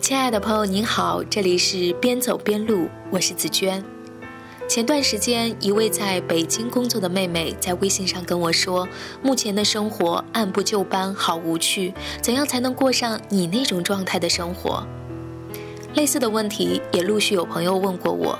亲爱的朋友，您好，这里是边走边录，我是紫娟。前段时间，一位在北京工作的妹妹在微信上跟我说，目前的生活按部就班，好无趣，怎样才能过上你那种状态的生活？类似的问题也陆续有朋友问过我。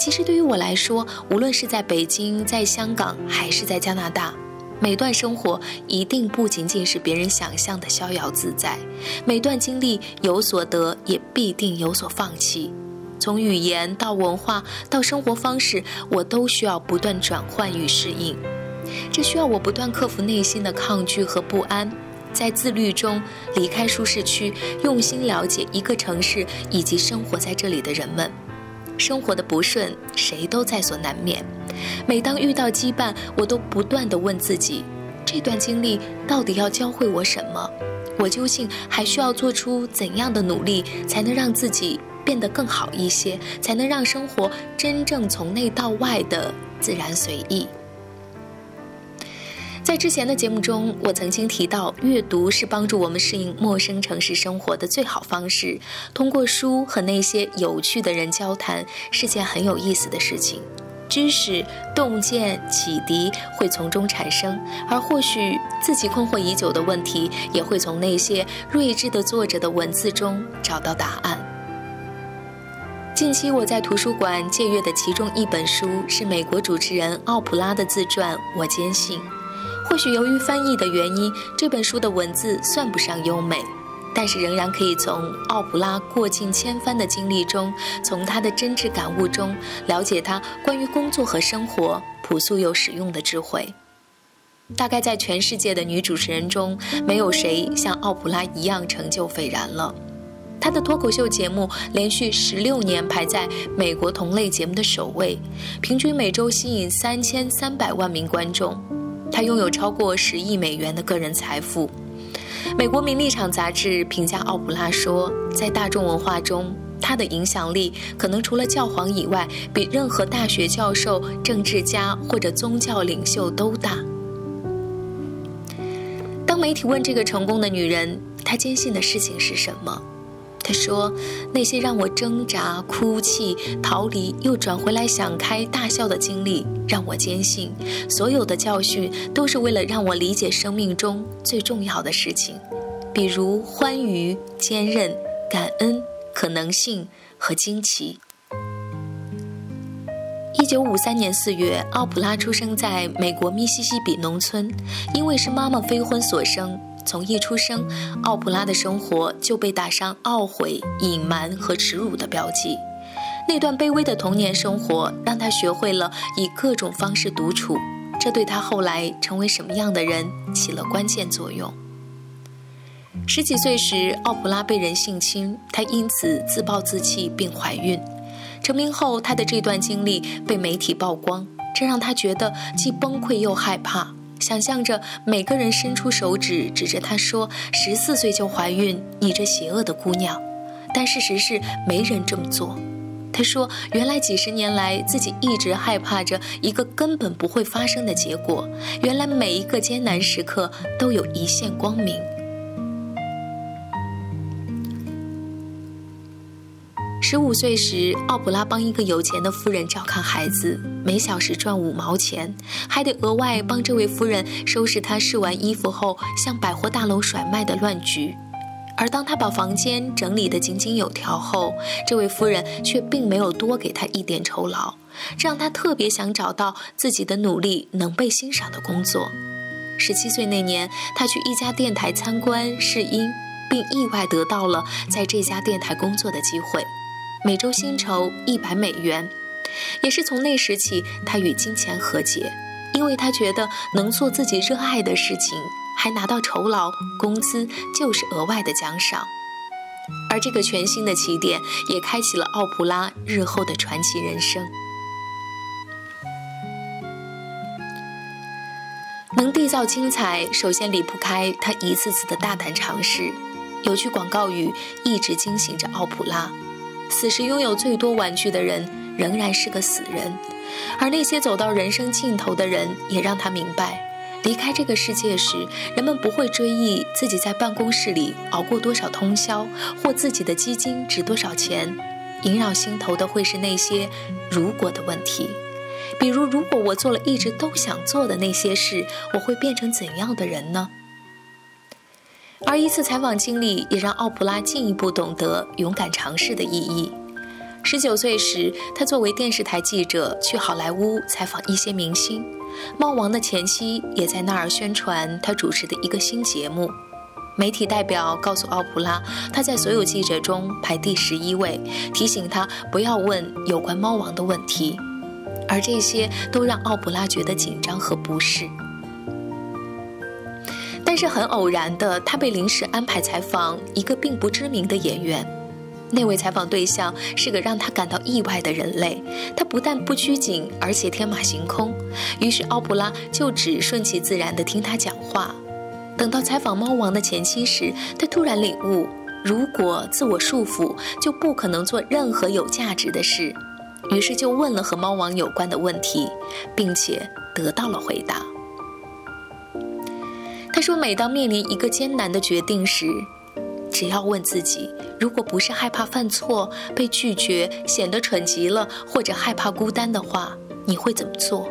其实对于我来说，无论是在北京、在香港，还是在加拿大。每段生活一定不仅仅是别人想象的逍遥自在，每段经历有所得，也必定有所放弃。从语言到文化到生活方式，我都需要不断转换与适应。这需要我不断克服内心的抗拒和不安，在自律中离开舒适区，用心了解一个城市以及生活在这里的人们。生活的不顺，谁都在所难免。每当遇到羁绊，我都不断地问自己：这段经历到底要教会我什么？我究竟还需要做出怎样的努力，才能让自己变得更好一些？才能让生活真正从内到外的自然随意？在之前的节目中，我曾经提到，阅读是帮助我们适应陌生城市生活的最好方式。通过书和那些有趣的人交谈，是件很有意思的事情。知识、洞见、启迪会从中产生，而或许自己困惑已久的问题，也会从那些睿智的作者的文字中找到答案。近期我在图书馆借阅的其中一本书，是美国主持人奥普拉的自传《我坚信》。或许由于翻译的原因，这本书的文字算不上优美。但是仍然可以从奥普拉过尽千帆的经历中，从她的真挚感悟中，了解她关于工作和生活朴素又实用的智慧。大概在全世界的女主持人中，没有谁像奥普拉一样成就斐然了。她的脱口秀节目连续十六年排在美国同类节目的首位，平均每周吸引三千三百万名观众。她拥有超过十亿美元的个人财富。美国《名利场》杂志评价奥普拉说：“在大众文化中，她的影响力可能除了教皇以外，比任何大学教授、政治家或者宗教领袖都大。”当媒体问这个成功的女人，她坚信的事情是什么？他说：“那些让我挣扎、哭泣、逃离，又转回来想开、大笑的经历，让我坚信，所有的教训都是为了让我理解生命中最重要的事情，比如欢愉、坚韧、感恩、可能性和惊奇。”一九五三年四月，奥普拉出生在美国密西西比农村，因为是妈妈非婚所生。从一出生，奥普拉的生活就被打上懊悔、隐瞒和耻辱的标记。那段卑微的童年生活让她学会了以各种方式独处，这对她后来成为什么样的人起了关键作用。十几岁时，奥普拉被人性侵，她因此自暴自弃并怀孕。成名后，她的这段经历被媒体曝光，这让她觉得既崩溃又害怕。想象着每个人伸出手指指着她说：“十四岁就怀孕，你这邪恶的姑娘。”但事实是没人这么做。她说：“原来几十年来自己一直害怕着一个根本不会发生的结果。原来每一个艰难时刻都有一线光明。”十五岁时，奥普拉帮一个有钱的夫人照看孩子，每小时赚五毛钱，还得额外帮这位夫人收拾她试完衣服后向百货大楼甩卖的乱局。而当他把房间整理得井井有条后，这位夫人却并没有多给他一点酬劳，这让他特别想找到自己的努力能被欣赏的工作。十七岁那年，他去一家电台参观试音，并意外得到了在这家电台工作的机会。每周薪酬一百美元，也是从那时起，他与金钱和解，因为他觉得能做自己热爱的事情，还拿到酬劳、工资，就是额外的奖赏。而这个全新的起点，也开启了奥普拉日后的传奇人生。能缔造精彩，首先离不开他一次次的大胆尝试。有句广告语一直惊醒着奥普拉。此时拥有最多玩具的人，仍然是个死人；而那些走到人生尽头的人，也让他明白，离开这个世界时，人们不会追忆自己在办公室里熬过多少通宵，或自己的基金值多少钱。萦绕心头的会是那些“如果”的问题，比如：如果我做了一直都想做的那些事，我会变成怎样的人呢？而一次采访经历也让奥普拉进一步懂得勇敢尝试的意义。十九岁时，他作为电视台记者去好莱坞采访一些明星。猫王的前妻也在那儿宣传他主持的一个新节目。媒体代表告诉奥普拉，他在所有记者中排第十一位，提醒他不要问有关猫王的问题。而这些都让奥普拉觉得紧张和不适。是很偶然的，他被临时安排采访一个并不知名的演员。那位采访对象是个让他感到意外的人类，他不但不拘谨，而且天马行空。于是奥普拉就只顺其自然地听他讲话。等到采访猫王的前妻时，他突然领悟：如果自我束缚，就不可能做任何有价值的事。于是就问了和猫王有关的问题，并且得到了回答。他说：“每当面临一个艰难的决定时，只要问自己。”如果不是害怕犯错、被拒绝、显得蠢极了，或者害怕孤单的话，你会怎么做？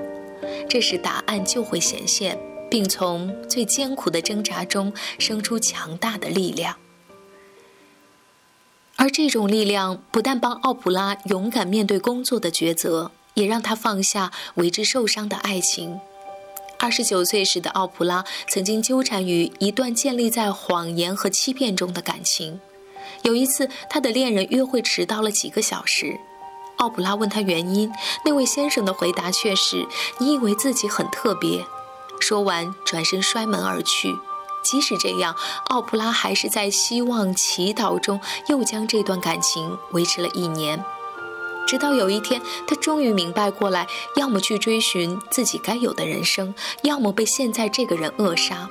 这时答案就会显现，并从最艰苦的挣扎中生出强大的力量。而这种力量不但帮奥普拉勇敢面对工作的抉择，也让他放下为之受伤的爱情。二十九岁时的奥普拉曾经纠缠于一段建立在谎言和欺骗中的感情。有一次，他的恋人约会迟到了几个小时，奥普拉问他原因，那位先生的回答却是：“你以为自己很特别。”说完，转身摔门而去。即使这样，奥普拉还是在希望、祈祷中，又将这段感情维持了一年。直到有一天，他终于明白过来：要么去追寻自己该有的人生，要么被现在这个人扼杀。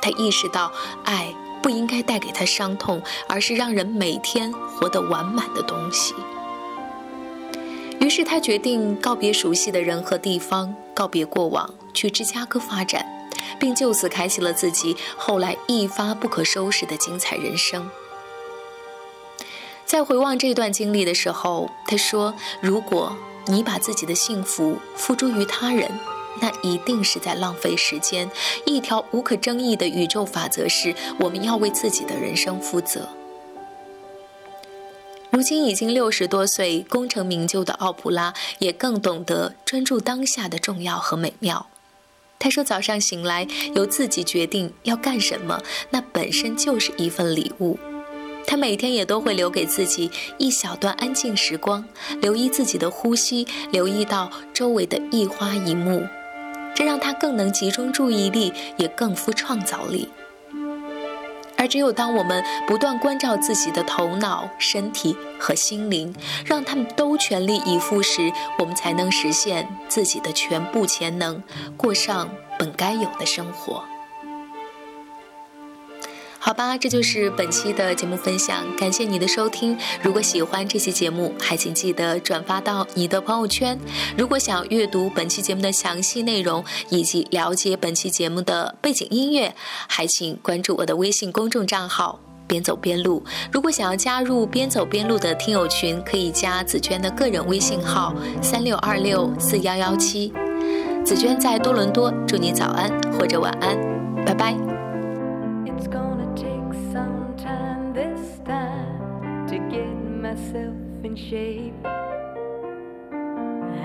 他意识到，爱。不应该带给他伤痛，而是让人每天活得完满的东西。于是他决定告别熟悉的人和地方，告别过往，去芝加哥发展，并就此开启了自己后来一发不可收拾的精彩人生。在回望这段经历的时候，他说：“如果你把自己的幸福付诸于他人。”那一定是在浪费时间。一条无可争议的宇宙法则是：我们要为自己的人生负责。如今已经六十多岁、功成名就的奥普拉，也更懂得专注当下的重要和美妙。他说：“早上醒来，由自己决定要干什么，那本身就是一份礼物。”他每天也都会留给自己一小段安静时光，留意自己的呼吸，留意到周围的一花一木。这让他更能集中注意力，也更富创造力。而只有当我们不断关照自己的头脑、身体和心灵，让他们都全力以赴时，我们才能实现自己的全部潜能，过上本该有的生活。好吧，这就是本期的节目分享，感谢你的收听。如果喜欢这期节目，还请记得转发到你的朋友圈。如果想阅读本期节目的详细内容以及了解本期节目的背景音乐，还请关注我的微信公众账号“边走边录”。如果想要加入“边走边录”的听友群，可以加紫娟的个人微信号：三六二六四幺幺七。紫娟在多伦多，祝你早安或者晚安，拜拜。Shape.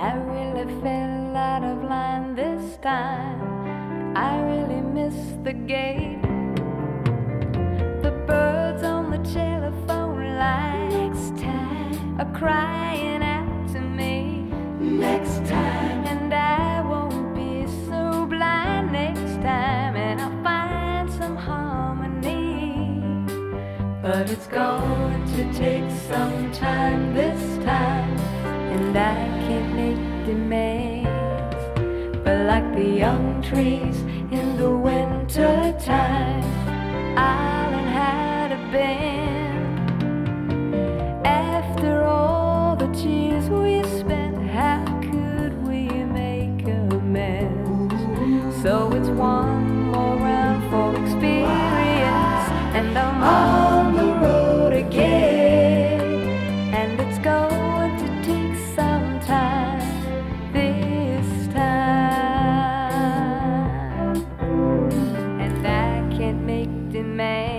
I really fell out of line this time. I really missed the gate. The birds on the telephone likes time are crying out to me. Next time, But it's going to take some time this time, and I can't make demands. But like the young trees in the winter time, demand.